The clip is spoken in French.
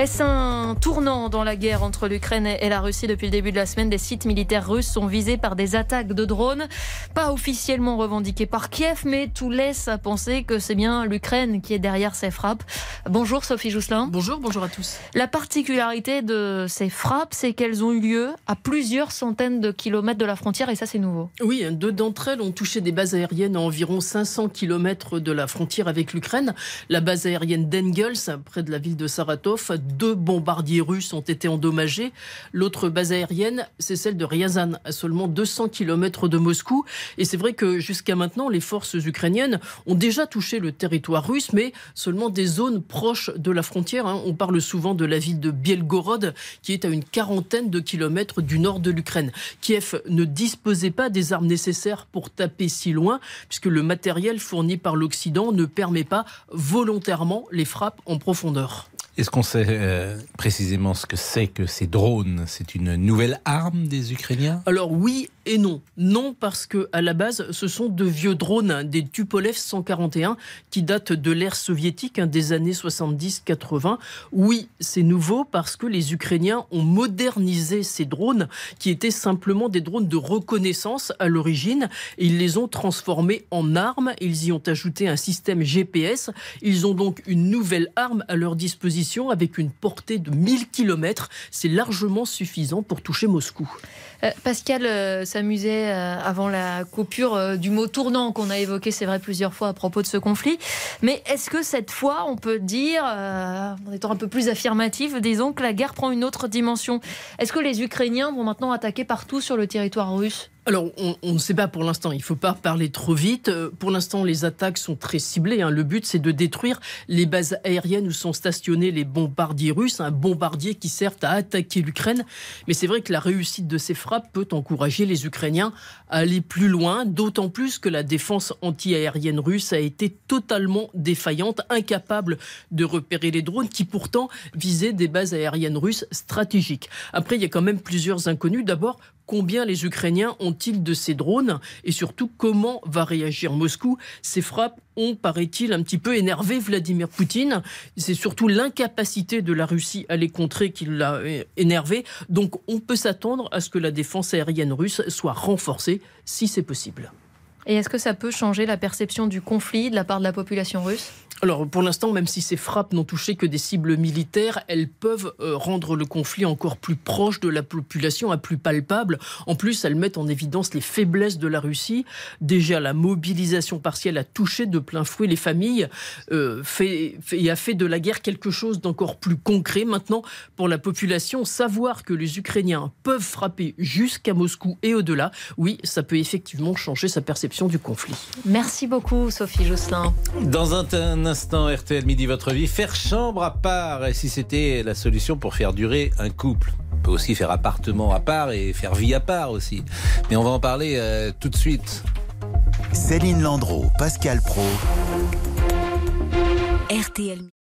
Est-ce un tournant dans la guerre entre l'Ukraine et la Russie depuis le début de la semaine? Des sites militaires russes sont visés par des attaques de drones, pas officiellement revendiquées par Kiev, mais tout laisse à penser que c'est bien l'Ukraine qui est derrière ces frappes. Bonjour Sophie Jousselin. Bonjour, bonjour à tous. La particularité de ces frappes, c'est qu'elles ont eu lieu à plusieurs centaines de kilomètres de la frontière et ça c'est nouveau. Oui, deux d'entre elles ont touché des bases aériennes à environ 500 kilomètres de la frontière avec l'Ukraine. La base aérienne d'Engels, près de la ville de Saratov, deux bombardiers russes ont été endommagés. L'autre base aérienne, c'est celle de Ryazan, à seulement 200 km de Moscou. Et c'est vrai que jusqu'à maintenant, les forces ukrainiennes ont déjà touché le territoire russe, mais seulement des zones proches de la frontière. Hein. On parle souvent de la ville de Bielgorod, qui est à une quarantaine de kilomètres du nord de l'Ukraine. Kiev ne disposait pas des armes nécessaires pour taper si loin, puisque le matériel fourni par l'Occident ne permet pas volontairement les frappes en profondeur. Est-ce qu'on sait euh, précisément ce que c'est que ces drones? C'est une nouvelle arme des Ukrainiens? Alors oui et non. Non parce que à la base, ce sont de vieux drones, des Tupolev 141 qui datent de l'ère soviétique hein, des années 70-80. Oui, c'est nouveau parce que les Ukrainiens ont modernisé ces drones qui étaient simplement des drones de reconnaissance à l'origine. Ils les ont transformés en armes. Ils y ont ajouté un système GPS. Ils ont donc une nouvelle arme à leur disposition avec une portée de 1000 km. C'est largement suffisant pour toucher Moscou. Euh, Pascal euh, s'amusait euh, avant la coupure du mot tournant qu'on a évoqué, c'est vrai, plusieurs fois à propos de ce conflit. Mais est-ce que cette fois, on peut dire, en étant un peu plus affirmatif, disons que la guerre prend une autre dimension? Est-ce que les Ukrainiens vont maintenant attaquer partout sur le territoire russe? Alors, on, ne sait pas pour l'instant. Il ne faut pas parler trop vite. Euh, pour l'instant, les attaques sont très ciblées. Hein. Le but, c'est de détruire les bases aériennes où sont stationnés les bombardiers russes, un bombardier qui sert à attaquer l'Ukraine. Mais c'est vrai que la réussite de ces frappes peut encourager les Ukrainiens à aller plus loin, d'autant plus que la défense anti-aérienne russe a été totalement défaillante, incapable de repérer les drones qui pourtant visaient des bases aériennes russes stratégiques. Après, il y a quand même plusieurs inconnus. D'abord, combien les Ukrainiens ont-ils de ces drones et surtout comment va réagir Moscou Ces frappes ont, paraît-il, un petit peu énervé Vladimir Poutine. C'est surtout l'incapacité de la Russie à les contrer qui l'a euh, énervé. Donc on peut s'attendre à ce que la défense aérienne russe soit renforcée si c'est possible. Et est-ce que ça peut changer la perception du conflit de la part de la population russe? Alors pour l'instant, même si ces frappes n'ont touché que des cibles militaires, elles peuvent euh, rendre le conflit encore plus proche de la population, à plus palpable. En plus, elles mettent en évidence les faiblesses de la Russie. Déjà, la mobilisation partielle a touché de plein fouet les familles euh, fait, et a fait de la guerre quelque chose d'encore plus concret. Maintenant, pour la population, savoir que les Ukrainiens peuvent frapper jusqu'à Moscou et au-delà, oui, ça peut effectivement changer sa perception du conflit. Merci beaucoup, Sophie Jousselin. Dans un instant, RTL Midi Votre Vie, faire chambre à part, et si c'était la solution pour faire durer un couple? On peut aussi faire appartement à part et faire vie à part aussi. Mais on va en parler euh, tout de suite. Céline Landreau, Pascal Pro. RTL